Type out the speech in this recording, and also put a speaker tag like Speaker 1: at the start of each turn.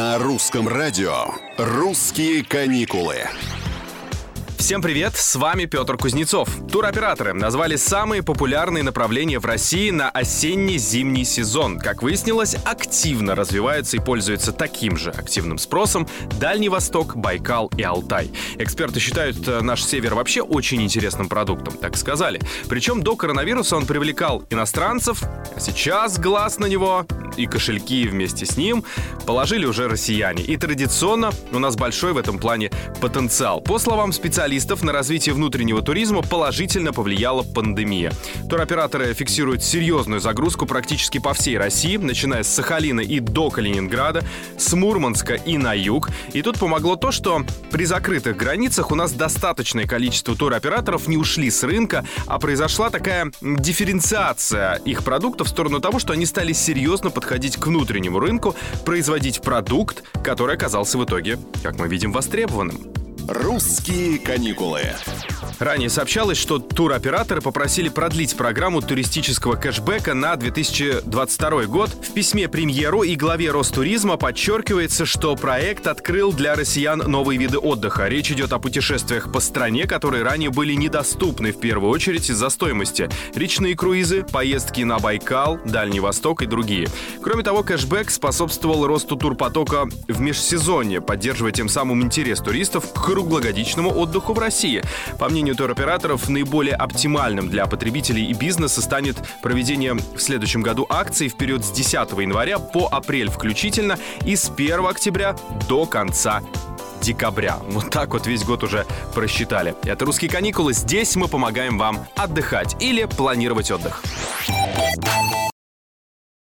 Speaker 1: На русском радио «Русские каникулы».
Speaker 2: Всем привет, с вами Петр Кузнецов. Туроператоры назвали самые популярные направления в России на осенне-зимний сезон. Как выяснилось, активно развиваются и пользуются таким же активным спросом Дальний Восток, Байкал и Алтай. Эксперты считают э, наш север вообще очень интересным продуктом, так сказали. Причем до коронавируса он привлекал иностранцев, а сейчас глаз на него и кошельки вместе с ним положили уже россияне. И традиционно у нас большой в этом плане потенциал. По словам специалистов, на развитие внутреннего туризма положительно повлияла пандемия. Туроператоры фиксируют серьезную загрузку практически по всей России, начиная с Сахалина и до Калининграда, с Мурманска и на юг. И тут помогло то, что при закрытых границах у нас достаточное количество туроператоров не ушли с рынка, а произошла такая дифференциация их продуктов в сторону того, что они стали серьезно подходить к внутреннему рынку, производить продукт, который оказался в итоге, как мы видим, востребованным.
Speaker 1: «Русские каникулы».
Speaker 2: Ранее сообщалось, что туроператоры попросили продлить программу туристического кэшбэка на 2022 год. В письме премьеру и главе Ростуризма подчеркивается, что проект открыл для россиян новые виды отдыха. Речь идет о путешествиях по стране, которые ранее были недоступны в первую очередь из-за стоимости. Речные круизы, поездки на Байкал, Дальний Восток и другие. Кроме того, кэшбэк способствовал росту турпотока в межсезонье, поддерживая тем самым интерес туристов к круглогодичному отдыху в России. По мнению туроператоров, наиболее оптимальным для потребителей и бизнеса станет проведение в следующем году акций в период с 10 января по апрель включительно и с 1 октября до конца декабря. Вот так вот весь год уже просчитали. Это «Русские каникулы». Здесь мы помогаем вам отдыхать или планировать отдых.